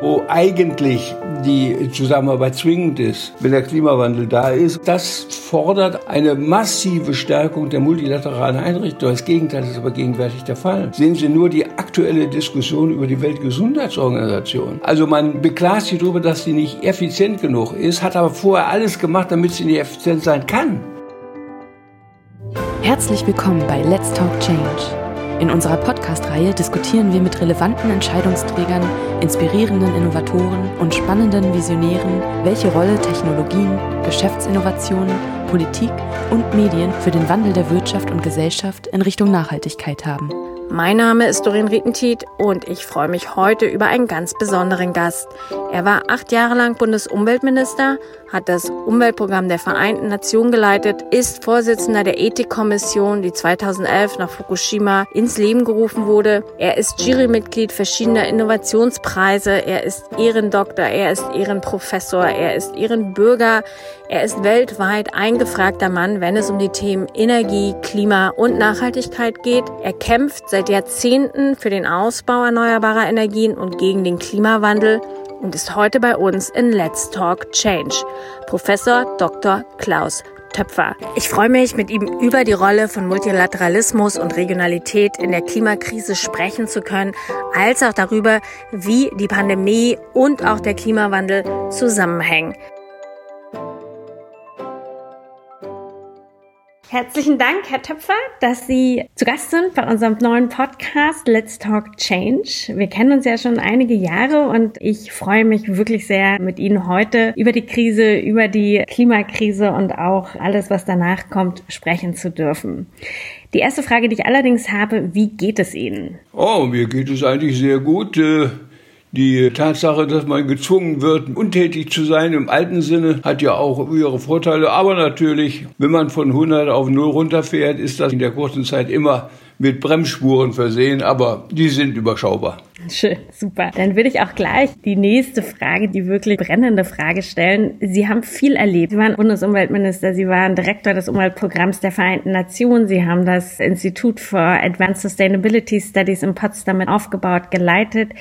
wo eigentlich die Zusammenarbeit zwingend ist, wenn der Klimawandel da ist. Das fordert eine massive Stärkung der multilateralen Einrichtungen. Das Gegenteil ist aber gegenwärtig der Fall. Sehen Sie nur die aktuelle Diskussion über die Weltgesundheitsorganisation. Also man beklagt sich darüber, dass sie nicht effizient genug ist, hat aber vorher alles gemacht, damit sie nicht effizient sein kann. Herzlich willkommen bei Let's Talk Change in unserer Podcast-Reihe diskutieren wir mit relevanten Entscheidungsträgern, inspirierenden Innovatoren und spannenden Visionären, welche Rolle Technologien, Geschäftsinnovationen, Politik und Medien für den Wandel der Wirtschaft und Gesellschaft in Richtung Nachhaltigkeit haben. Mein Name ist Doreen Rietentiet und ich freue mich heute über einen ganz besonderen Gast. Er war acht Jahre lang Bundesumweltminister, hat das Umweltprogramm der Vereinten Nationen geleitet, ist Vorsitzender der Ethikkommission, die 2011 nach Fukushima ins Leben gerufen wurde. Er ist Jurymitglied verschiedener Innovationspreise, er ist Ehrendoktor, er ist Ehrenprofessor, er ist Ehrenbürger, er ist weltweit eingefragter Mann, wenn es um die Themen Energie, Klima und Nachhaltigkeit geht. Er kämpft seit Jahrzehnten für den Ausbau erneuerbarer Energien und gegen den Klimawandel und ist heute bei uns in Let's Talk Change. Professor Dr. Klaus Töpfer. Ich freue mich, mit ihm über die Rolle von Multilateralismus und Regionalität in der Klimakrise sprechen zu können, als auch darüber, wie die Pandemie und auch der Klimawandel zusammenhängen. Herzlichen Dank, Herr Töpfer, dass Sie zu Gast sind bei unserem neuen Podcast Let's Talk Change. Wir kennen uns ja schon einige Jahre und ich freue mich wirklich sehr, mit Ihnen heute über die Krise, über die Klimakrise und auch alles, was danach kommt, sprechen zu dürfen. Die erste Frage, die ich allerdings habe, wie geht es Ihnen? Oh, mir geht es eigentlich sehr gut. Die Tatsache, dass man gezwungen wird, untätig zu sein im alten Sinne, hat ja auch ihre Vorteile. Aber natürlich, wenn man von 100 auf 0 runterfährt, ist das in der kurzen Zeit immer mit Bremsspuren versehen, aber die sind überschaubar. Schön, super. Dann würde ich auch gleich die nächste Frage, die wirklich brennende Frage stellen. Sie haben viel erlebt. Sie waren Bundesumweltminister, Sie waren Direktor des Umweltprogramms der Vereinten Nationen, Sie haben das Institut for Advanced Sustainability Studies in Potsdam aufgebaut, geleitet.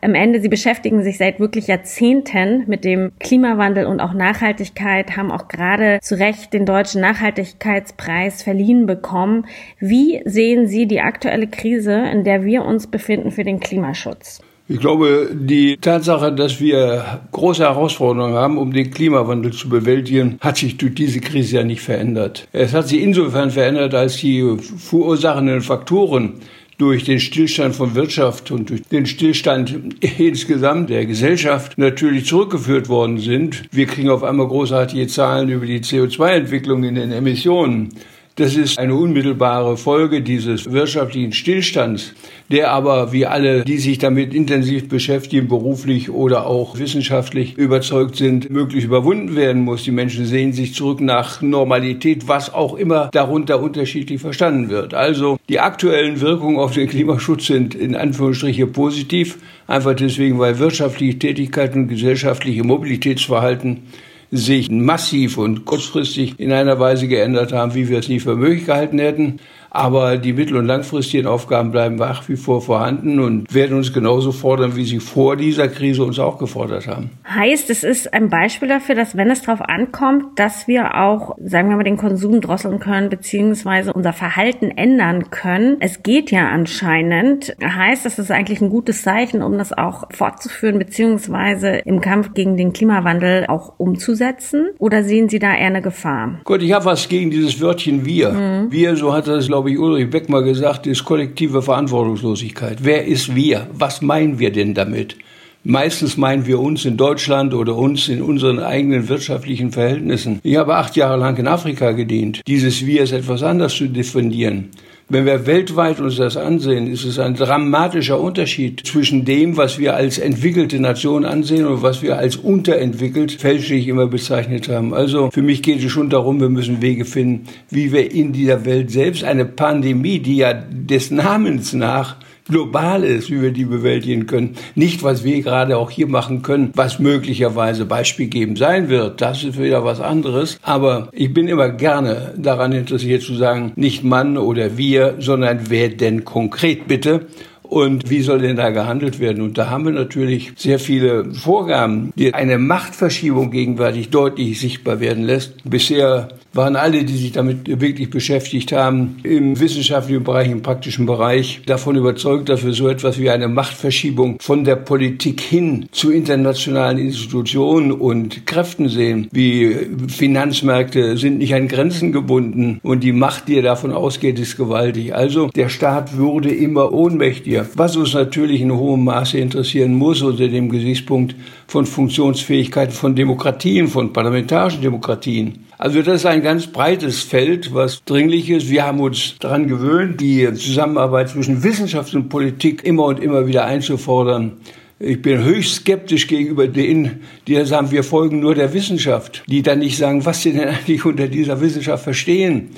Am Ende, Sie beschäftigen sich seit wirklich Jahrzehnten mit dem Klimawandel und auch Nachhaltigkeit, haben auch gerade zu Recht den Deutschen Nachhaltigkeitspreis verliehen bekommen. Wie sehen Sie die aktuelle Krise, in der wir uns befinden für den Klimaschutz? Klimaschutz? Ich glaube, die Tatsache, dass wir große Herausforderungen haben, um den Klimawandel zu bewältigen, hat sich durch diese Krise ja nicht verändert. Es hat sich insofern verändert, als die verursachenden Faktoren durch den Stillstand von Wirtschaft und durch den Stillstand insgesamt der Gesellschaft natürlich zurückgeführt worden sind. Wir kriegen auf einmal großartige Zahlen über die CO2-Entwicklung in den Emissionen. Das ist eine unmittelbare Folge dieses wirtschaftlichen Stillstands, der aber, wie alle, die sich damit intensiv beschäftigen, beruflich oder auch wissenschaftlich überzeugt sind, möglich überwunden werden muss. Die Menschen sehen sich zurück nach Normalität, was auch immer darunter unterschiedlich verstanden wird. Also die aktuellen Wirkungen auf den Klimaschutz sind in Anführungsstrichen positiv, einfach deswegen, weil wirtschaftliche Tätigkeit und gesellschaftliche Mobilitätsverhalten sich massiv und kurzfristig in einer Weise geändert haben, wie wir es nie für möglich gehalten hätten. Aber die mittel- und langfristigen Aufgaben bleiben nach wie vor vorhanden und werden uns genauso fordern, wie sie vor dieser Krise uns auch gefordert haben. Heißt, es ist ein Beispiel dafür, dass wenn es darauf ankommt, dass wir auch, sagen wir mal, den Konsum drosseln können, beziehungsweise unser Verhalten ändern können. Es geht ja anscheinend. Heißt, das ist eigentlich ein gutes Zeichen, um das auch fortzuführen, beziehungsweise im Kampf gegen den Klimawandel auch umzusetzen? Oder sehen Sie da eher eine Gefahr? Gut, ich habe was gegen dieses Wörtchen wir. Mhm. Wir, so hat das, glaube glaube ich, Ulrich Beck mal gesagt, ist kollektive Verantwortungslosigkeit. Wer ist wir? Was meinen wir denn damit? Meistens meinen wir uns in Deutschland oder uns in unseren eigenen wirtschaftlichen Verhältnissen. Ich habe acht Jahre lang in Afrika gedient. Dieses Wir ist etwas anders zu definieren. Wenn wir weltweit uns das ansehen, ist es ein dramatischer Unterschied zwischen dem, was wir als entwickelte Nation ansehen und was wir als unterentwickelt fälschlich immer bezeichnet haben. Also für mich geht es schon darum, wir müssen Wege finden, wie wir in dieser Welt selbst eine Pandemie, die ja des Namens nach global ist, wie wir die bewältigen können. Nicht, was wir gerade auch hier machen können, was möglicherweise beispielgebend sein wird. Das ist wieder was anderes. Aber ich bin immer gerne daran interessiert zu sagen, nicht Mann oder wir, sondern wer denn konkret bitte und wie soll denn da gehandelt werden? Und da haben wir natürlich sehr viele Vorgaben, die eine Machtverschiebung gegenwärtig deutlich sichtbar werden lässt. Bisher waren alle, die sich damit wirklich beschäftigt haben, im wissenschaftlichen Bereich, im praktischen Bereich, davon überzeugt, dass wir so etwas wie eine Machtverschiebung von der Politik hin zu internationalen Institutionen und Kräften sehen, wie Finanzmärkte sind nicht an Grenzen gebunden und die Macht, die davon ausgeht, ist gewaltig. Also der Staat würde immer ohnmächtiger, was uns natürlich in hohem Maße interessieren muss unter dem Gesichtspunkt von Funktionsfähigkeiten von Demokratien, von parlamentarischen Demokratien. Also das ist ein ganz breites Feld, was dringlich ist. Wir haben uns daran gewöhnt, die Zusammenarbeit zwischen Wissenschaft und Politik immer und immer wieder einzufordern. Ich bin höchst skeptisch gegenüber denen, die sagen, wir folgen nur der Wissenschaft, die dann nicht sagen, was sie denn eigentlich unter dieser Wissenschaft verstehen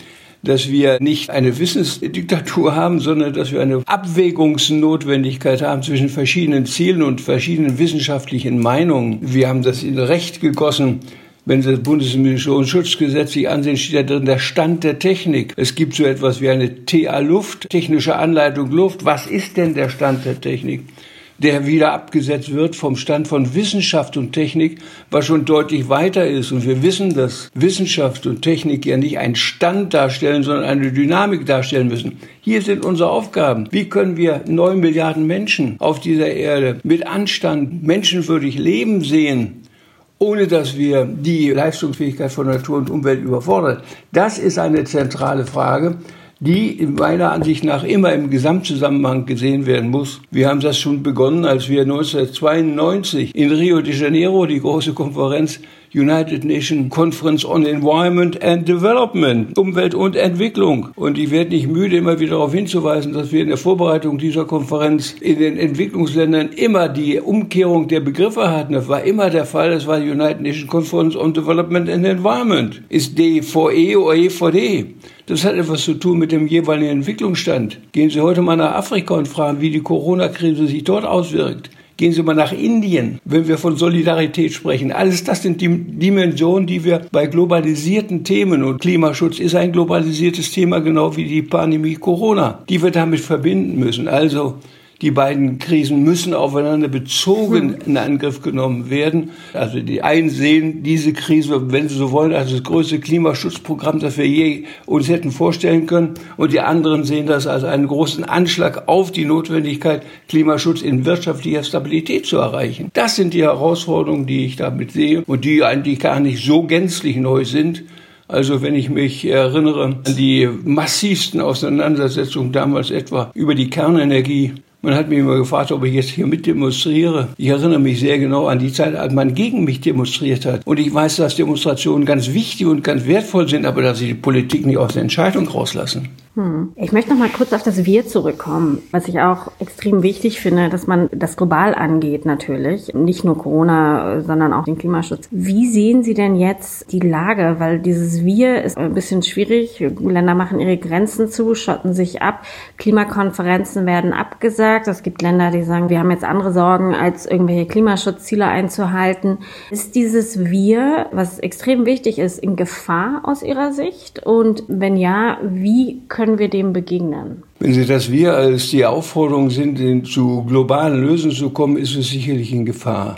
dass wir nicht eine Wissensdiktatur haben, sondern dass wir eine Abwägungsnotwendigkeit haben zwischen verschiedenen Zielen und verschiedenen wissenschaftlichen Meinungen. Wir haben das in Recht gegossen. Wenn Sie das Bundesimmissionsschutzgesetz sich ansehen, steht da drin der Stand der Technik. Es gibt so etwas wie eine TA Luft, technische Anleitung Luft. Was ist denn der Stand der Technik? Der wieder abgesetzt wird vom Stand von Wissenschaft und Technik, was schon deutlich weiter ist. Und wir wissen, dass Wissenschaft und Technik ja nicht einen Stand darstellen, sondern eine Dynamik darstellen müssen. Hier sind unsere Aufgaben. Wie können wir neun Milliarden Menschen auf dieser Erde mit Anstand menschenwürdig leben sehen? ohne dass wir die Leistungsfähigkeit von Natur und Umwelt überfordern. Das ist eine zentrale Frage die meiner Ansicht nach immer im Gesamtzusammenhang gesehen werden muss. Wir haben das schon begonnen, als wir 1992 in Rio de Janeiro die große Konferenz United Nations Conference on Environment and Development, Umwelt und Entwicklung. Und ich werde nicht müde, immer wieder darauf hinzuweisen, dass wir in der Vorbereitung dieser Konferenz in den Entwicklungsländern immer die Umkehrung der Begriffe hatten. Das war immer der Fall. Das war die United Nations Conference on Development and Environment. Ist DVE oder EVD. Das hat etwas zu tun mit dem jeweiligen Entwicklungsstand. Gehen Sie heute mal nach Afrika und fragen, wie die Corona-Krise sich dort auswirkt. Gehen Sie mal nach Indien, wenn wir von Solidarität sprechen. Alles das sind die Dimensionen, die wir bei globalisierten Themen und Klimaschutz ist ein globalisiertes Thema, genau wie die Pandemie Corona, die wir damit verbinden müssen. Also die beiden Krisen müssen aufeinander bezogen in Angriff genommen werden. Also die einen sehen diese Krise, wenn sie so wollen, als das größte Klimaschutzprogramm, das wir je uns hätten vorstellen können. Und die anderen sehen das als einen großen Anschlag auf die Notwendigkeit, Klimaschutz in wirtschaftlicher Stabilität zu erreichen. Das sind die Herausforderungen, die ich damit sehe und die eigentlich gar nicht so gänzlich neu sind. Also wenn ich mich erinnere an die massivsten Auseinandersetzungen damals etwa über die Kernenergie, man hat mich immer gefragt, ob ich jetzt hier mit demonstriere. Ich erinnere mich sehr genau an die Zeit, als man gegen mich demonstriert hat. Und ich weiß, dass Demonstrationen ganz wichtig und ganz wertvoll sind, aber dass sie die Politik nicht aus der Entscheidung rauslassen. Hm. Ich möchte noch mal kurz auf das Wir zurückkommen, was ich auch extrem wichtig finde, dass man das global angeht natürlich, nicht nur Corona, sondern auch den Klimaschutz. Wie sehen Sie denn jetzt die Lage? Weil dieses Wir ist ein bisschen schwierig. Länder machen ihre Grenzen zu, schotten sich ab. Klimakonferenzen werden abgesagt. Es gibt Länder, die sagen, wir haben jetzt andere Sorgen, als irgendwelche Klimaschutzziele einzuhalten. Ist dieses Wir, was extrem wichtig ist, in Gefahr aus Ihrer Sicht? Und wenn ja, wie können wir dem begegnen? Wenn Sie das Wir als die Aufforderung sind, zu globalen Lösungen zu kommen, ist es sicherlich in Gefahr.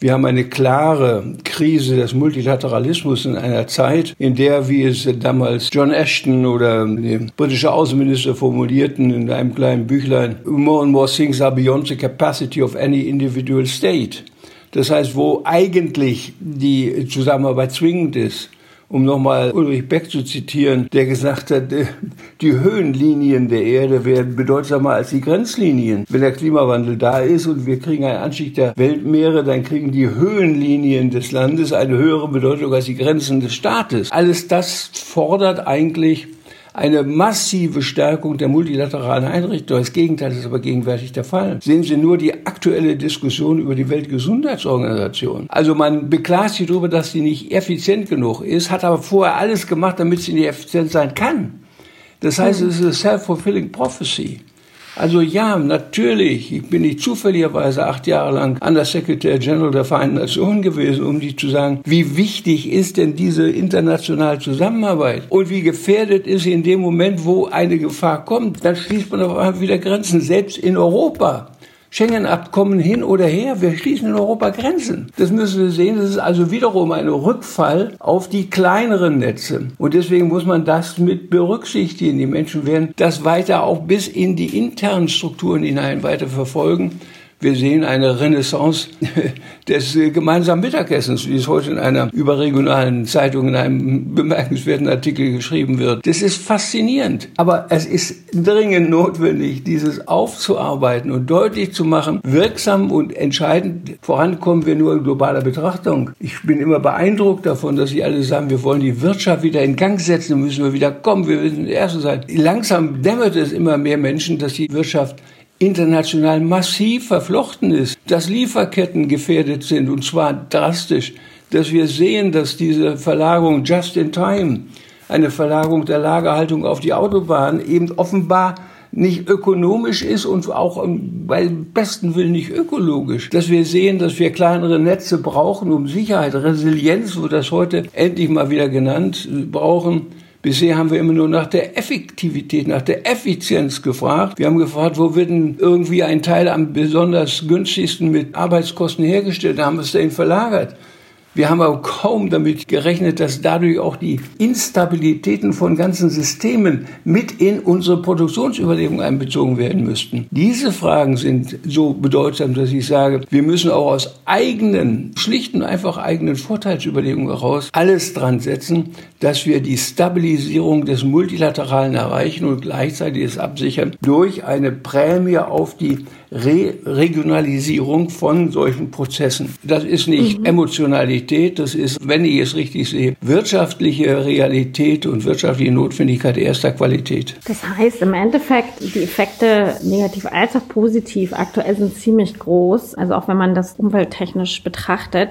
Wir haben eine klare Krise des Multilateralismus in einer Zeit, in der, wie es damals John Ashton oder der britische Außenminister formulierten in einem kleinen Büchlein, more and more things are beyond the capacity of any individual state. Das heißt, wo eigentlich die Zusammenarbeit zwingend ist, um nochmal Ulrich Beck zu zitieren, der gesagt hat, äh, die Höhenlinien der Erde werden bedeutsamer als die Grenzlinien. Wenn der Klimawandel da ist und wir kriegen einen Anstieg der Weltmeere, dann kriegen die Höhenlinien des Landes eine höhere Bedeutung als die Grenzen des Staates. Alles das fordert eigentlich eine massive Stärkung der multilateralen Einrichtungen. Das Gegenteil ist aber gegenwärtig der Fall. Sehen Sie nur die aktuelle Diskussion über die Weltgesundheitsorganisation. Also man beklagt sich darüber, dass sie nicht effizient genug ist, hat aber vorher alles gemacht, damit sie nicht effizient sein kann. Das heißt, es ist a self-fulfilling prophecy. Also ja, natürlich. Ich bin nicht zufälligerweise acht Jahre lang an der Secretary General der Vereinten Nationen gewesen, um die zu sagen, wie wichtig ist denn diese internationale Zusammenarbeit und wie gefährdet ist sie in dem Moment, wo eine Gefahr kommt. Dann schließt man auf einmal wieder Grenzen, selbst in Europa. Schengen-Abkommen hin oder her, wir schließen in Europa Grenzen. Das müssen wir sehen. Das ist also wiederum ein Rückfall auf die kleineren Netze. Und deswegen muss man das mit berücksichtigen. Die Menschen werden das weiter auch bis in die internen Strukturen hinein weiter verfolgen. Wir sehen eine Renaissance des gemeinsamen Mittagessens, wie es heute in einer überregionalen Zeitung in einem bemerkenswerten Artikel geschrieben wird. Das ist faszinierend. Aber es ist dringend notwendig, dieses aufzuarbeiten und deutlich zu machen, wirksam und entscheidend vorankommen wir nur in globaler Betrachtung. Ich bin immer beeindruckt davon, dass sie alle sagen, wir wollen die Wirtschaft wieder in Gang setzen, müssen wir wieder kommen, wir müssen die Erste sein. Langsam dämmert es immer mehr Menschen, dass die Wirtschaft international massiv verflochten ist, dass Lieferketten gefährdet sind und zwar drastisch, dass wir sehen, dass diese Verlagerung just in time, eine Verlagerung der Lagerhaltung auf die Autobahn eben offenbar nicht ökonomisch ist und auch bei besten Willen nicht ökologisch. Dass wir sehen, dass wir kleinere Netze brauchen, um Sicherheit, Resilienz, wird das heute endlich mal wieder genannt, brauchen Bisher haben wir immer nur nach der Effektivität, nach der Effizienz gefragt. Wir haben gefragt, wo wird denn irgendwie ein Teil am besonders günstigsten mit Arbeitskosten hergestellt? Da haben wir es dahin verlagert. Wir haben aber kaum damit gerechnet, dass dadurch auch die Instabilitäten von ganzen Systemen mit in unsere Produktionsüberlegung einbezogen werden müssten. Diese Fragen sind so bedeutsam, dass ich sage, wir müssen auch aus eigenen, schlichten, einfach eigenen Vorteilsüberlegungen heraus alles dran setzen, dass wir die Stabilisierung des Multilateralen erreichen und gleichzeitig es absichern durch eine Prämie auf die Re Regionalisierung von solchen Prozessen. Das ist nicht mhm. Emotionalität, das ist, wenn ich es richtig sehe, wirtschaftliche Realität und wirtschaftliche Notwendigkeit erster Qualität. Das heißt im Endeffekt, die Effekte negativ als auch positiv aktuell sind ziemlich groß. Also auch wenn man das umwelttechnisch betrachtet,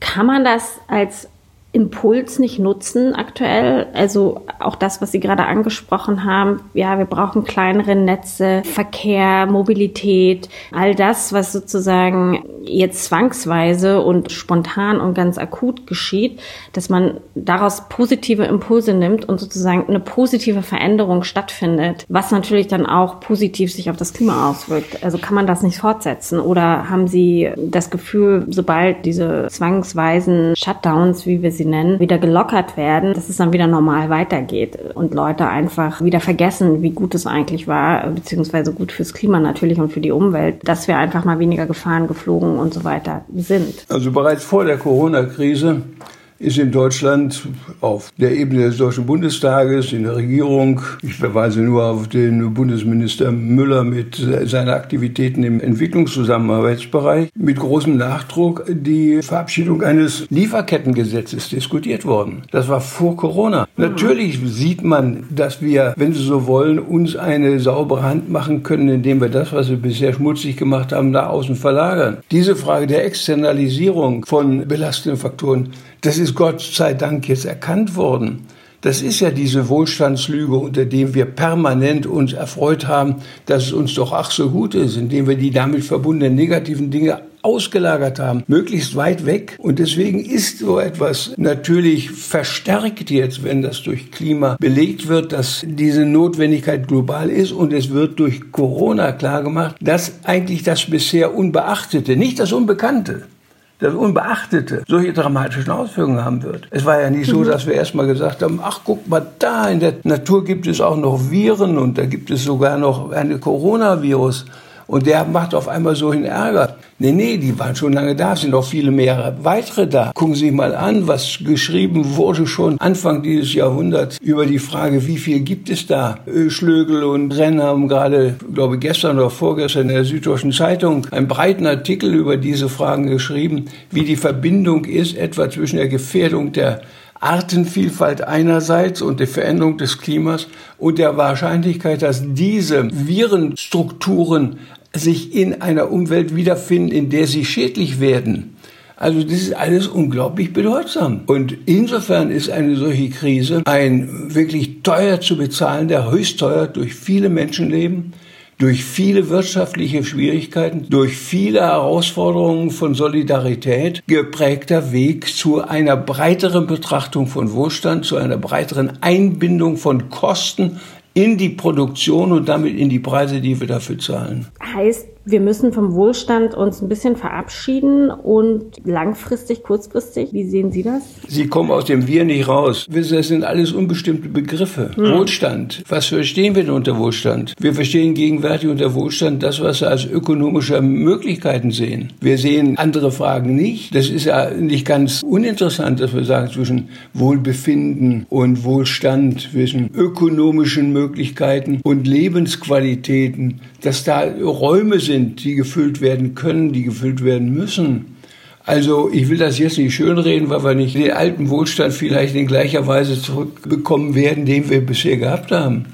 kann man das als Impuls nicht nutzen aktuell. Also auch das, was Sie gerade angesprochen haben. Ja, wir brauchen kleinere Netze, Verkehr, Mobilität, all das, was sozusagen jetzt zwangsweise und spontan und ganz akut geschieht, dass man daraus positive Impulse nimmt und sozusagen eine positive Veränderung stattfindet, was natürlich dann auch positiv sich auf das Klima auswirkt. Also kann man das nicht fortsetzen oder haben Sie das Gefühl, sobald diese zwangsweisen Shutdowns, wie wir sie sie nennen, wieder gelockert werden, dass es dann wieder normal weitergeht und Leute einfach wieder vergessen, wie gut es eigentlich war, beziehungsweise gut fürs Klima natürlich und für die Umwelt, dass wir einfach mal weniger Gefahren geflogen und so weiter sind. Also bereits vor der Corona-Krise ist in Deutschland auf der Ebene des Deutschen Bundestages, in der Regierung, ich verweise nur auf den Bundesminister Müller mit seinen Aktivitäten im Entwicklungszusammenarbeitsbereich, mit großem Nachdruck die Verabschiedung eines Lieferkettengesetzes diskutiert worden. Das war vor Corona. Natürlich sieht man, dass wir, wenn Sie so wollen, uns eine saubere Hand machen können, indem wir das, was wir bisher schmutzig gemacht haben, nach außen verlagern. Diese Frage der Externalisierung von belastenden Faktoren, das ist Gott sei Dank jetzt erkannt worden. Das ist ja diese Wohlstandslüge, unter dem wir permanent uns erfreut haben, dass es uns doch ach so gut ist, indem wir die damit verbundenen negativen Dinge ausgelagert haben, möglichst weit weg. Und deswegen ist so etwas natürlich verstärkt jetzt, wenn das durch Klima belegt wird, dass diese Notwendigkeit global ist. Und es wird durch Corona klargemacht, dass eigentlich das bisher Unbeachtete, nicht das Unbekannte, das Unbeachtete solche dramatischen Auswirkungen haben wird. Es war ja nicht so, mhm. dass wir erstmal gesagt haben, ach guck mal da, in der Natur gibt es auch noch Viren und da gibt es sogar noch eine Coronavirus. Und der macht auf einmal so einen Ärger. Nee, nee, die waren schon lange da, sind noch viele mehr weitere da. Gucken Sie mal an, was geschrieben wurde schon Anfang dieses Jahrhunderts über die Frage, wie viel gibt es da? Schlögel und Renn haben gerade, glaube gestern oder vorgestern in der Süddeutschen Zeitung einen breiten Artikel über diese Fragen geschrieben, wie die Verbindung ist etwa zwischen der Gefährdung der Artenvielfalt einerseits und der Veränderung des Klimas und der Wahrscheinlichkeit, dass diese Virenstrukturen sich in einer Umwelt wiederfinden, in der sie schädlich werden. Also das ist alles unglaublich bedeutsam. Und insofern ist eine solche Krise ein wirklich teuer zu bezahlender, höchst teuer durch viele Menschenleben, durch viele wirtschaftliche Schwierigkeiten, durch viele Herausforderungen von Solidarität geprägter Weg zu einer breiteren Betrachtung von Wohlstand, zu einer breiteren Einbindung von Kosten in die Produktion und damit in die Preise, die wir dafür zahlen. Heißt, wir müssen vom Wohlstand uns ein bisschen verabschieden und langfristig, kurzfristig, wie sehen Sie das? Sie kommen aus dem Wir nicht raus. Das sind alles unbestimmte Begriffe. Hm. Wohlstand. Was verstehen wir denn unter Wohlstand? Wir verstehen gegenwärtig unter Wohlstand das, was wir als ökonomische Möglichkeiten sehen. Wir sehen andere Fragen nicht. Das ist ja nicht ganz uninteressant, dass wir sagen zwischen Wohlbefinden und Wohlstand, zwischen ökonomischen Möglichkeiten und Lebensqualitäten, dass da Räume sind, die gefüllt werden können, die gefüllt werden müssen. Also ich will das jetzt nicht schönreden, weil wir nicht den alten Wohlstand vielleicht in gleicher Weise zurückbekommen werden, den wir bisher gehabt haben.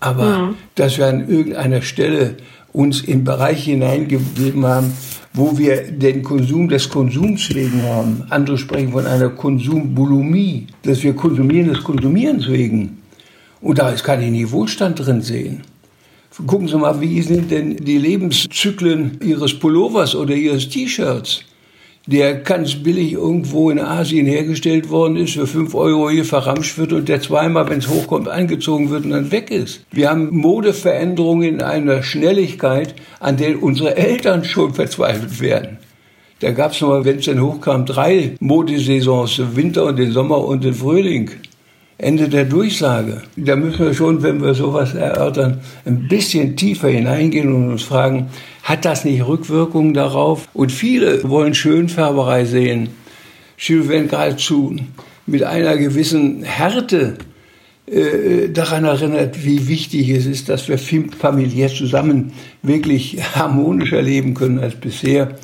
Aber ja. dass wir an irgendeiner Stelle uns in Bereiche hineingegeben haben, wo wir den Konsum des Konsums wegen haben. Andere sprechen von einer Konsumbulimie, dass wir konsumieren des Konsumierens wegen. Und da kann ich nie Wohlstand drin sehen. Gucken Sie mal, wie sind denn die Lebenszyklen Ihres Pullovers oder Ihres T-Shirts? Der ganz billig irgendwo in Asien hergestellt worden ist, für fünf Euro hier verramscht wird und der zweimal, wenn es hochkommt, angezogen wird und dann weg ist. Wir haben Modeveränderungen in einer Schnelligkeit, an der unsere Eltern schon verzweifelt werden. Da gab es mal, wenn es dann hochkam, drei Modesaisons, den Winter und den Sommer und den Frühling. Ende der Durchsage. Da müssen wir schon, wenn wir sowas erörtern, ein bisschen tiefer hineingehen und uns fragen, hat das nicht Rückwirkungen darauf? Und viele wollen Schönfärberei sehen. Sie werden geradezu mit einer gewissen Härte äh, daran erinnert, wie wichtig es ist, dass wir familiär zusammen wirklich harmonischer leben können als bisher.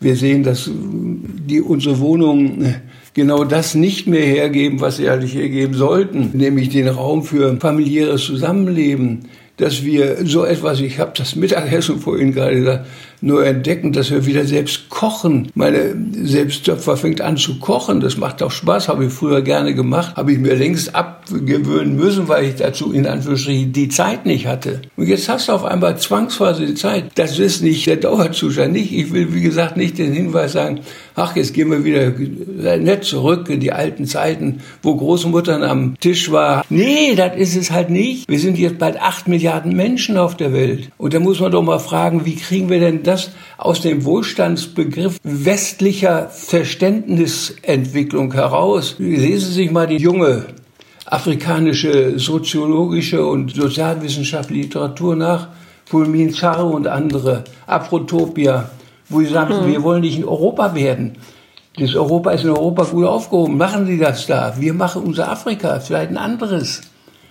Wir sehen, dass die, unsere Wohnungen genau das nicht mehr hergeben, was sie eigentlich hergeben sollten, nämlich den Raum für familiäres Zusammenleben, dass wir so etwas, ich habe das Mittagessen vorhin gerade gesagt, nur entdecken, dass wir wieder selbst kochen. Meine Selbsttöpfer fängt an zu kochen. Das macht auch Spaß, habe ich früher gerne gemacht, habe ich mir längst abgewöhnen müssen, weil ich dazu in Anführungsstrichen die Zeit nicht hatte. Und jetzt hast du auf einmal zwangsweise die Zeit. Das ist nicht der Dauerzustand. Nicht, ich will, wie gesagt, nicht den Hinweis sagen, ach, jetzt gehen wir wieder nett zurück in die alten Zeiten, wo Großmuttern am Tisch war. Nee, das ist es halt nicht. Wir sind jetzt bald acht Milliarden Menschen auf der Welt. Und da muss man doch mal fragen, wie kriegen wir denn das das aus dem Wohlstandsbegriff westlicher Verständnisentwicklung heraus. Lesen Sie sich mal die junge afrikanische soziologische und sozialwissenschaftliche Literatur nach, Fulmin Zarro und andere, Afrotopia, wo sie sagen, hm. wir wollen nicht in Europa werden. Das Europa ist in Europa gut aufgehoben. Machen Sie das da. Wir machen unser Afrika, vielleicht ein anderes.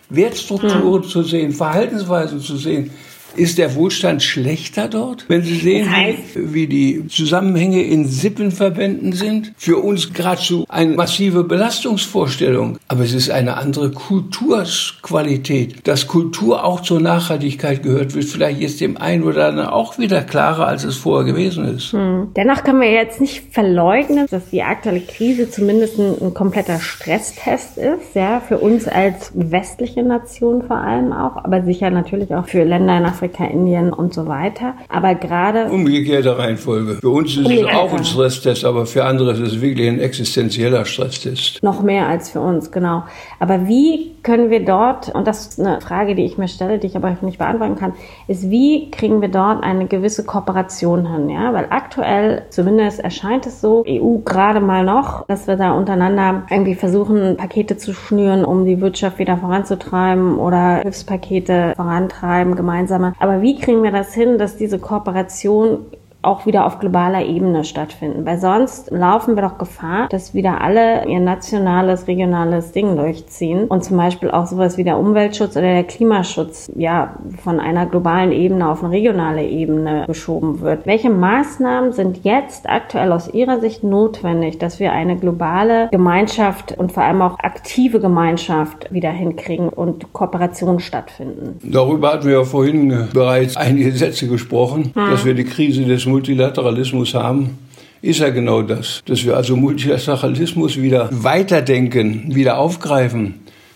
Wertstrukturen hm. zu sehen, Verhaltensweisen zu sehen. Ist der Wohlstand schlechter dort? Wenn Sie sehen, das heißt, wie die Zusammenhänge in Sippenverbänden sind, für uns geradezu eine massive Belastungsvorstellung. Aber es ist eine andere Kulturqualität. Dass Kultur auch zur Nachhaltigkeit gehört, wird vielleicht jetzt dem einen oder anderen auch wieder klarer, als es vorher gewesen ist. Hm. Dennoch können wir jetzt nicht verleugnen, dass die aktuelle Krise zumindest ein, ein kompletter Stresstest ist, ja, für uns als westliche Nation vor allem auch, aber sicher natürlich auch für Länder in Afrika Indien und so weiter. Aber gerade. Umgekehrte Reihenfolge. Für uns ist es auch ein Stresstest, aber für andere ist es wirklich ein existenzieller Stresstest. Noch mehr als für uns, genau. Aber wie können wir dort, und das ist eine Frage, die ich mir stelle, die ich aber nicht beantworten kann, ist, wie kriegen wir dort eine gewisse Kooperation hin? Ja, weil aktuell, zumindest erscheint es so, EU gerade mal noch, dass wir da untereinander irgendwie versuchen, Pakete zu schnüren, um die Wirtschaft wieder voranzutreiben oder Hilfspakete vorantreiben, gemeinsame aber wie kriegen wir das hin, dass diese Kooperation auch wieder auf globaler Ebene stattfinden. Weil sonst laufen wir doch Gefahr, dass wieder alle ihr nationales, regionales Ding durchziehen und zum Beispiel auch sowas wie der Umweltschutz oder der Klimaschutz ja von einer globalen Ebene auf eine regionale Ebene geschoben wird. Welche Maßnahmen sind jetzt aktuell aus Ihrer Sicht notwendig, dass wir eine globale Gemeinschaft und vor allem auch aktive Gemeinschaft wieder hinkriegen und Kooperation stattfinden? Darüber hatten wir ja vorhin bereits einige Sätze gesprochen, hm. dass wir die Krise des Multilateralismus haben, ist ja genau das, dass wir also Multilateralismus wieder weiterdenken, wieder aufgreifen,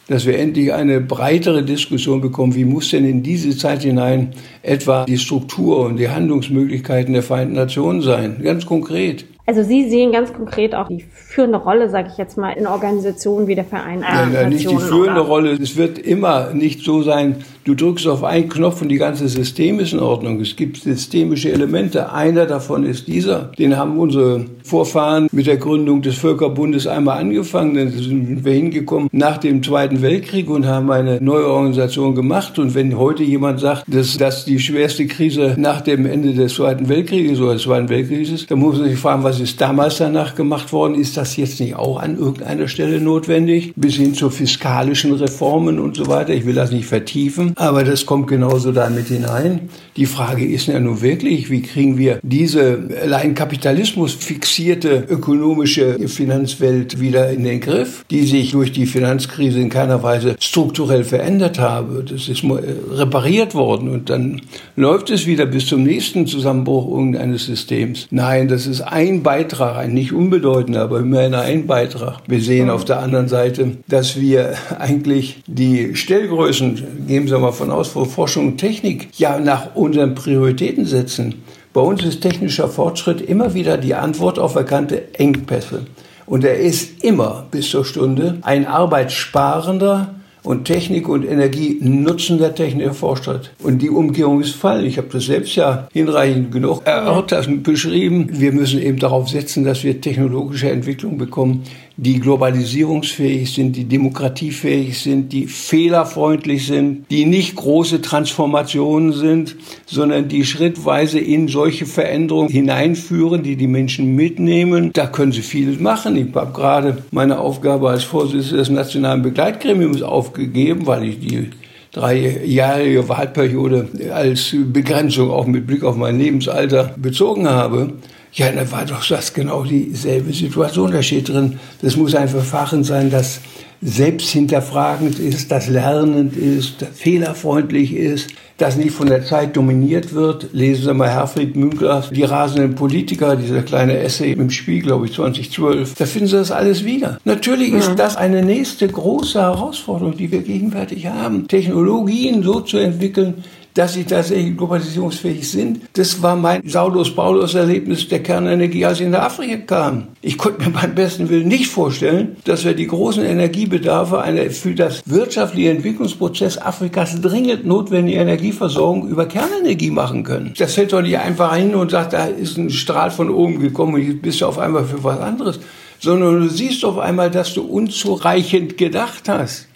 dass wir endlich eine breitere Diskussion bekommen, wie muss denn in diese Zeit hinein etwa die Struktur und die Handlungsmöglichkeiten der Vereinten Nationen sein, ganz konkret. Also Sie sehen ganz konkret auch die führende Rolle, sage ich jetzt mal, in Organisationen wie der Verein. Nein, nicht die führende oder? Rolle. Es wird immer nicht so sein, du drückst auf einen Knopf und die ganze System ist in Ordnung. Es gibt systemische Elemente. Einer davon ist dieser. Den haben unsere Vorfahren mit der Gründung des Völkerbundes einmal angefangen. Dann sind wir hingekommen nach dem Zweiten Weltkrieg und haben eine neue Organisation gemacht. Und wenn heute jemand sagt, dass das die schwerste Krise nach dem Ende des Zweiten Weltkrieges oder des Zweiten Weltkrieges ist, dann muss man sich fragen, was was ist damals danach gemacht worden? Ist das jetzt nicht auch an irgendeiner Stelle notwendig? Bis hin zu fiskalischen Reformen und so weiter. Ich will das nicht vertiefen, aber das kommt genauso da mit hinein. Die Frage ist ja nun wirklich, wie kriegen wir diese allein Kapitalismus fixierte ökonomische Finanzwelt wieder in den Griff, die sich durch die Finanzkrise in keiner Weise strukturell verändert habe. Das ist repariert worden und dann läuft es wieder bis zum nächsten Zusammenbruch irgendeines Systems. Nein, das ist ein Beitrag, ein nicht unbedeutender, aber immerhin ein Beitrag. Wir sehen auf der anderen Seite, dass wir eigentlich die Stellgrößen, gehen Sie mal von aus, für Forschung und Technik ja nach unseren Prioritäten setzen. Bei uns ist technischer Fortschritt immer wieder die Antwort auf erkannte Engpässe. Und er ist immer bis zur Stunde ein arbeitssparender, und Technik und Energie nutzen der Technik erforscht. Und die Umkehrung ist Fall. Ich habe das selbst ja hinreichend genug erörtert und beschrieben. Wir müssen eben darauf setzen, dass wir technologische Entwicklung bekommen, die globalisierungsfähig sind, die demokratiefähig sind, die fehlerfreundlich sind, die nicht große Transformationen sind, sondern die schrittweise in solche Veränderungen hineinführen, die die Menschen mitnehmen. Da können sie vieles machen. Ich habe gerade meine Aufgabe als Vorsitzender des Nationalen Begleitgremiums aufgegeben, weil ich die dreijährige Wahlperiode als Begrenzung auch mit Blick auf mein Lebensalter bezogen habe. Ja, da war doch das genau dieselbe Situation. Da steht drin, das muss ein Verfahren sein, das selbsthinterfragend ist, das lernend ist, das fehlerfreundlich ist, das nicht von der Zeit dominiert wird. Lesen Sie mal Herfried Münklers Die rasenden Politiker, dieser kleine Essay im Spiel, glaube ich, 2012. Da finden Sie das alles wieder. Natürlich ist das eine nächste große Herausforderung, die wir gegenwärtig haben. Technologien so zu entwickeln, dass sie tatsächlich globalisierungsfähig sind. Das war mein Saulus-Paulus-Erlebnis der Kernenergie, als ich nach Afrika kam. Ich konnte mir beim besten Willen nicht vorstellen, dass wir die großen Energiebedarfe einer für das wirtschaftliche Entwicklungsprozess Afrikas dringend notwendige Energieversorgung über Kernenergie machen können. Das fällt doch nicht einfach hin und sagt, da ist ein Strahl von oben gekommen und jetzt bist du auf einmal für was anderes sondern du siehst auf einmal, dass du unzureichend gedacht hast.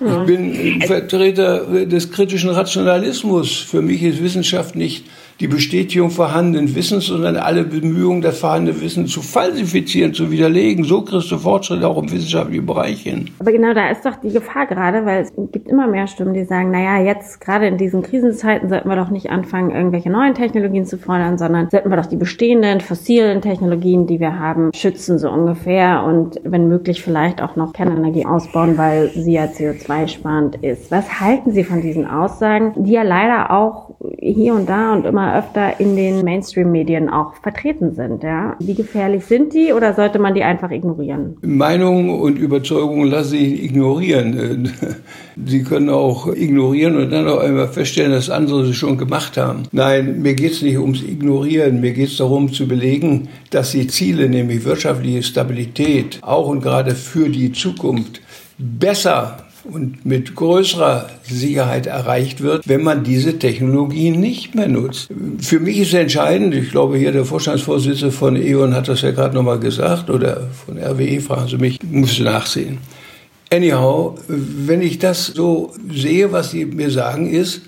Ich bin Vertreter des kritischen Rationalismus. Für mich ist Wissenschaft nicht die Bestätigung vorhandenen Wissens, sondern alle Bemühungen, das vorhandene Wissen zu falsifizieren, zu widerlegen. So kriegst du Fortschritte auch im wissenschaftlichen Bereich hin. Aber genau da ist doch die Gefahr gerade, weil es gibt immer mehr Stimmen, die sagen, naja, jetzt gerade in diesen Krisenzeiten sollten wir doch nicht anfangen, irgendwelche neuen Technologien zu fordern, sondern sollten wir doch die bestehenden fossilen Technologien, die wir haben, schützen so ungefähr und wenn möglich vielleicht auch noch Kernenergie ausbauen, weil sie ja CO2-sparend ist. Was halten Sie von diesen Aussagen, die ja leider auch hier und da und immer öfter in den Mainstream-Medien auch vertreten sind. Ja? Wie gefährlich sind die oder sollte man die einfach ignorieren? Meinungen und Überzeugungen lassen sich ignorieren. Sie können auch ignorieren und dann auch einmal feststellen, dass andere sie schon gemacht haben. Nein, mir geht es nicht ums Ignorieren. Mir geht es darum zu belegen, dass die Ziele, nämlich wirtschaftliche Stabilität, auch und gerade für die Zukunft, besser und mit größerer Sicherheit erreicht wird, wenn man diese Technologien nicht mehr nutzt. Für mich ist entscheidend, ich glaube hier der Vorstandsvorsitzende von E.ON hat das ja gerade nochmal gesagt, oder von RWE, fragen Sie mich, muss nachsehen. Anyhow, wenn ich das so sehe, was Sie mir sagen, ist,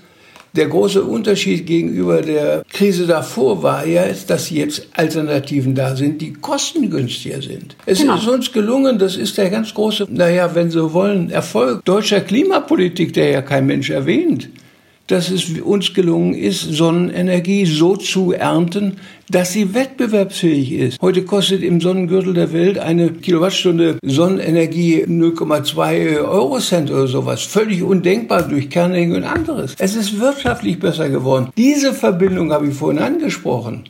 der große Unterschied gegenüber der Krise davor war ja, dass jetzt Alternativen da sind, die kostengünstiger sind. Es genau. ist uns gelungen, das ist der ganz große, naja, wenn Sie wollen, Erfolg deutscher Klimapolitik, der ja kein Mensch erwähnt dass es uns gelungen ist, Sonnenenergie so zu ernten, dass sie wettbewerbsfähig ist. Heute kostet im Sonnengürtel der Welt eine Kilowattstunde Sonnenenergie 0,2 Eurocent oder sowas. Völlig undenkbar durch Kernenergie und anderes. Es ist wirtschaftlich besser geworden. Diese Verbindung habe ich vorhin angesprochen.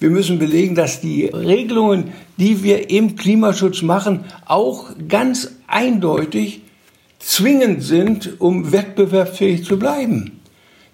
Wir müssen belegen, dass die Regelungen, die wir im Klimaschutz machen, auch ganz eindeutig zwingend sind, um wettbewerbsfähig zu bleiben.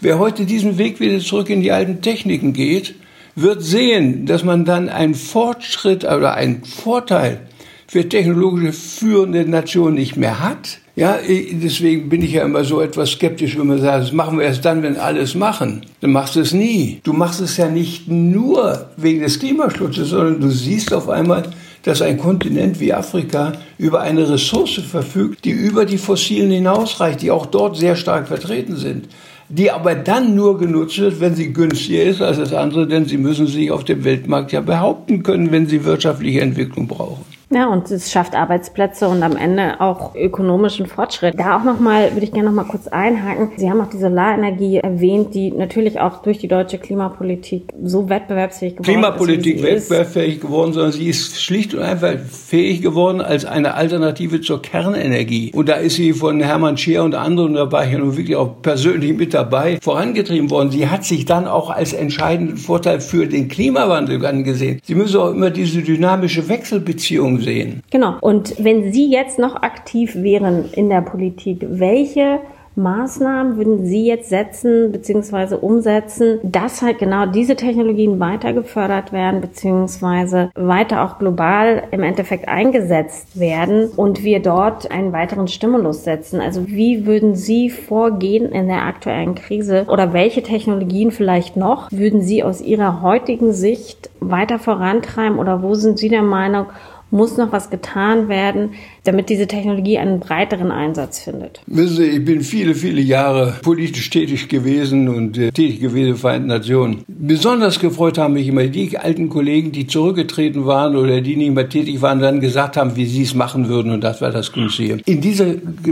Wer heute diesen Weg wieder zurück in die alten Techniken geht, wird sehen, dass man dann einen Fortschritt oder einen Vorteil für technologische führende Nationen nicht mehr hat. Ja, deswegen bin ich ja immer so etwas skeptisch, wenn man sagt, das machen wir erst dann, wenn alles machen. Dann machst du es nie. Du machst es ja nicht nur wegen des Klimaschutzes, sondern du siehst auf einmal, dass ein Kontinent wie Afrika über eine Ressource verfügt, die über die fossilen hinausreicht, die auch dort sehr stark vertreten sind die aber dann nur genutzt wird, wenn sie günstiger ist als das andere, denn sie müssen sich auf dem Weltmarkt ja behaupten können, wenn sie wirtschaftliche Entwicklung brauchen. Ja, und es schafft Arbeitsplätze und am Ende auch ökonomischen Fortschritt. Da auch nochmal, würde ich gerne nochmal kurz einhaken. Sie haben auch die Solarenergie erwähnt, die natürlich auch durch die deutsche Klimapolitik so wettbewerbsfähig geworden Klimapolitik ist. Klimapolitik wettbewerbsfähig geworden, sondern sie ist schlicht und einfach fähig geworden als eine Alternative zur Kernenergie. Und da ist sie von Hermann Scheer und anderen, da war ich ja nun wirklich auch persönlich mit dabei, vorangetrieben worden. Sie hat sich dann auch als entscheidenden Vorteil für den Klimawandel angesehen. Sie müssen auch immer diese dynamische Wechselbeziehung sehen. Genau. Und wenn Sie jetzt noch aktiv wären in der Politik, welche Maßnahmen würden Sie jetzt setzen bzw. umsetzen, dass halt genau diese Technologien weiter gefördert werden bzw. weiter auch global im Endeffekt eingesetzt werden und wir dort einen weiteren Stimulus setzen? Also wie würden Sie vorgehen in der aktuellen Krise oder welche Technologien vielleicht noch würden Sie aus Ihrer heutigen Sicht weiter vorantreiben oder wo sind Sie der Meinung, muss noch was getan werden, damit diese Technologie einen breiteren Einsatz findet? Wissen Sie, ich bin viele, viele Jahre politisch tätig gewesen und äh, tätig gewesen in Vereinten Nationen. Besonders gefreut haben mich immer die alten Kollegen, die zurückgetreten waren oder die nicht mehr tätig waren, dann gesagt haben, wie sie es machen würden und das war das Günstige. In dieser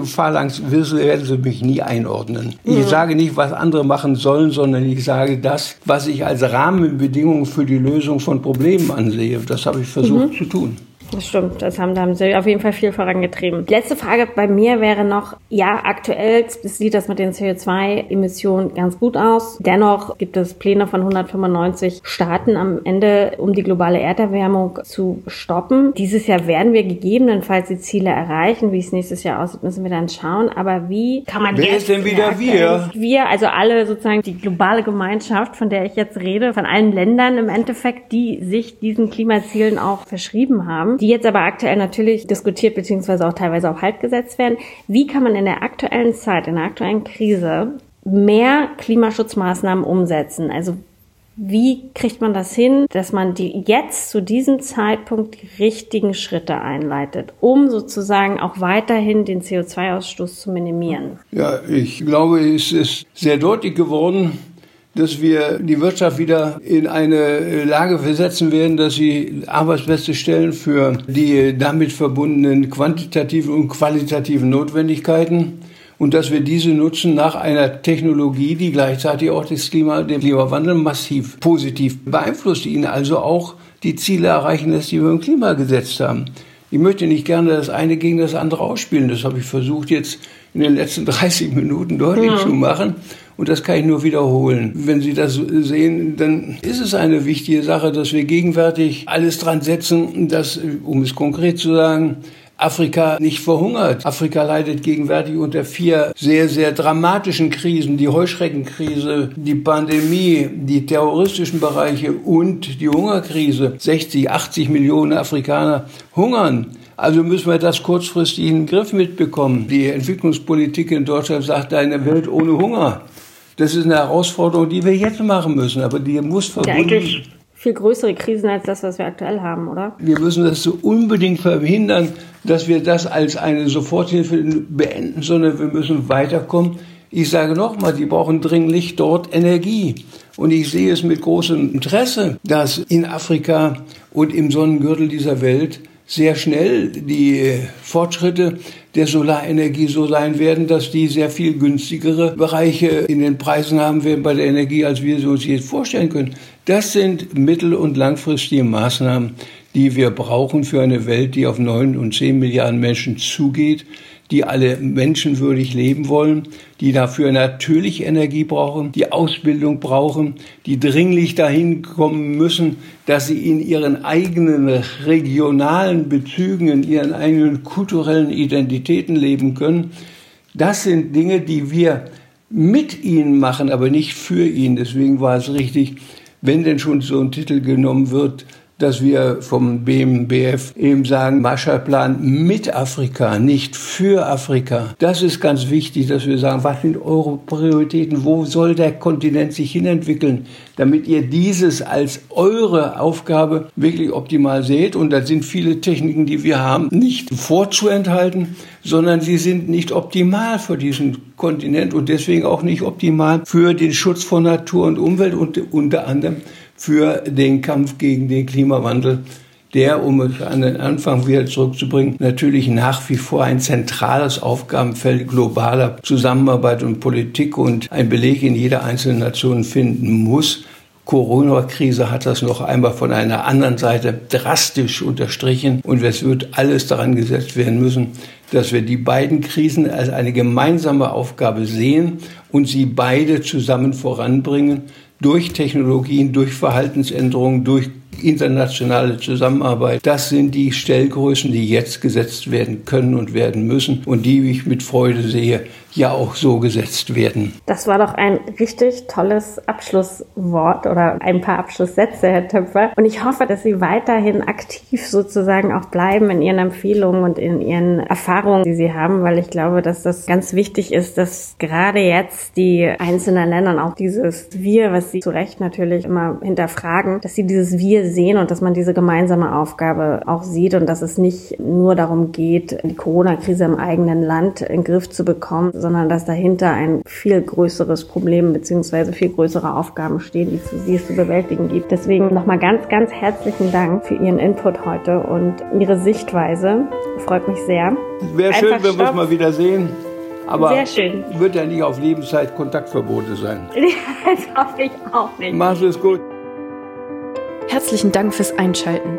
Phalanx werden Sie mich nie einordnen. Ich mhm. sage nicht, was andere machen sollen, sondern ich sage das, was ich als Rahmenbedingung für die Lösung von Problemen ansehe. Das habe ich versucht mhm. zu tun. Das stimmt, das haben, da haben sie auf jeden Fall viel vorangetrieben. Letzte Frage bei mir wäre noch, ja, aktuell sieht das mit den CO2-Emissionen ganz gut aus. Dennoch gibt es Pläne von 195 Staaten am Ende, um die globale Erderwärmung zu stoppen. Dieses Jahr werden wir gegebenenfalls die Ziele erreichen. Wie es nächstes Jahr aussieht, müssen wir dann schauen. Aber wie kann man Wer ist denn wieder wir? Wir, also alle sozusagen die globale Gemeinschaft, von der ich jetzt rede, von allen Ländern im Endeffekt, die sich diesen Klimazielen auch verschrieben haben die jetzt aber aktuell natürlich diskutiert beziehungsweise auch teilweise auf Halt gesetzt werden. Wie kann man in der aktuellen Zeit, in der aktuellen Krise mehr Klimaschutzmaßnahmen umsetzen? Also wie kriegt man das hin, dass man die jetzt zu diesem Zeitpunkt die richtigen Schritte einleitet, um sozusagen auch weiterhin den CO2-Ausstoß zu minimieren? Ja, ich glaube, es ist sehr deutlich geworden, dass wir die Wirtschaft wieder in eine Lage versetzen werden, dass sie Arbeitsplätze stellen für die damit verbundenen quantitativen und qualitativen Notwendigkeiten und dass wir diese nutzen nach einer Technologie, die gleichzeitig auch das Klima, den Klimawandel massiv positiv beeinflusst, ihnen also auch die Ziele erreichen lässt, die wir im Klima gesetzt haben. Ich möchte nicht gerne das eine gegen das andere ausspielen. Das habe ich versucht jetzt in den letzten 30 Minuten deutlich ja. zu machen. Und das kann ich nur wiederholen. Wenn Sie das sehen, dann ist es eine wichtige Sache, dass wir gegenwärtig alles dran setzen, dass, um es konkret zu sagen, Afrika nicht verhungert. Afrika leidet gegenwärtig unter vier sehr, sehr dramatischen Krisen. Die Heuschreckenkrise, die Pandemie, die terroristischen Bereiche und die Hungerkrise. 60, 80 Millionen Afrikaner hungern. Also müssen wir das kurzfristig in den Griff mitbekommen. Die Entwicklungspolitik in Deutschland sagt eine Welt ohne Hunger. Das ist eine Herausforderung, die wir jetzt machen müssen, aber die muss verbunden ja, viel größere Krisen als das, was wir aktuell haben, oder? Wir müssen das so unbedingt verhindern, dass wir das als eine Soforthilfe beenden, sondern wir müssen weiterkommen. Ich sage nochmal, die brauchen dringlich dort Energie. Und ich sehe es mit großem Interesse, dass in Afrika und im Sonnengürtel dieser Welt sehr schnell die Fortschritte der Solarenergie so sein werden, dass die sehr viel günstigere Bereiche in den Preisen haben werden bei der Energie, als wir sie uns jetzt vorstellen können. Das sind mittel- und langfristige Maßnahmen, die wir brauchen für eine Welt, die auf neun und zehn Milliarden Menschen zugeht, die alle menschenwürdig leben wollen, die dafür natürlich Energie brauchen, die Ausbildung brauchen, die dringlich dahin kommen müssen, dass sie in ihren eigenen regionalen Bezügen, in ihren eigenen kulturellen Identitäten leben können. Das sind Dinge, die wir mit ihnen machen, aber nicht für ihn. Deswegen war es richtig, wenn denn schon so ein Titel genommen wird, dass wir vom BMBF eben sagen, Marshallplan mit Afrika, nicht für Afrika. Das ist ganz wichtig, dass wir sagen, was sind eure Prioritäten? Wo soll der Kontinent sich hinentwickeln, damit ihr dieses als eure Aufgabe wirklich optimal seht? Und da sind viele Techniken, die wir haben, nicht vorzuenthalten, sondern sie sind nicht optimal für diesen Kontinent und deswegen auch nicht optimal für den Schutz von Natur und Umwelt und unter anderem für den Kampf gegen den Klimawandel, der, um es an den Anfang wieder zurückzubringen, natürlich nach wie vor ein zentrales Aufgabenfeld globaler Zusammenarbeit und Politik und ein Beleg in jeder einzelnen Nation finden muss. Corona-Krise hat das noch einmal von einer anderen Seite drastisch unterstrichen und es wird alles daran gesetzt werden müssen, dass wir die beiden Krisen als eine gemeinsame Aufgabe sehen und sie beide zusammen voranbringen, durch Technologien, durch Verhaltensänderungen, durch internationale Zusammenarbeit. Das sind die Stellgrößen, die jetzt gesetzt werden können und werden müssen und die, ich mit Freude sehe, ja auch so gesetzt werden. Das war doch ein richtig tolles Abschlusswort oder ein paar Abschlusssätze, Herr Töpfer. Und ich hoffe, dass Sie weiterhin aktiv sozusagen auch bleiben in Ihren Empfehlungen und in Ihren Erfahrungen, die Sie haben, weil ich glaube, dass das ganz wichtig ist, dass gerade jetzt die einzelnen Länder auch dieses Wir, was Sie zu Recht natürlich immer hinterfragen, dass sie dieses Wir sehen und dass man diese gemeinsame Aufgabe auch sieht und dass es nicht nur darum geht, die Corona-Krise im eigenen Land in den Griff zu bekommen, sondern dass dahinter ein viel größeres Problem bzw. viel größere Aufgaben stehen, die, es zu bewältigen gibt. Deswegen nochmal ganz, ganz herzlichen Dank für Ihren Input heute und Ihre Sichtweise. Freut mich sehr. Wäre schön, wenn wir uns mal wieder sehen. Aber Sehr schön. wird ja nicht auf Lebenszeit Kontaktverbote sein. das hoffe ich auch nicht. Mach's es gut. Herzlichen Dank fürs Einschalten.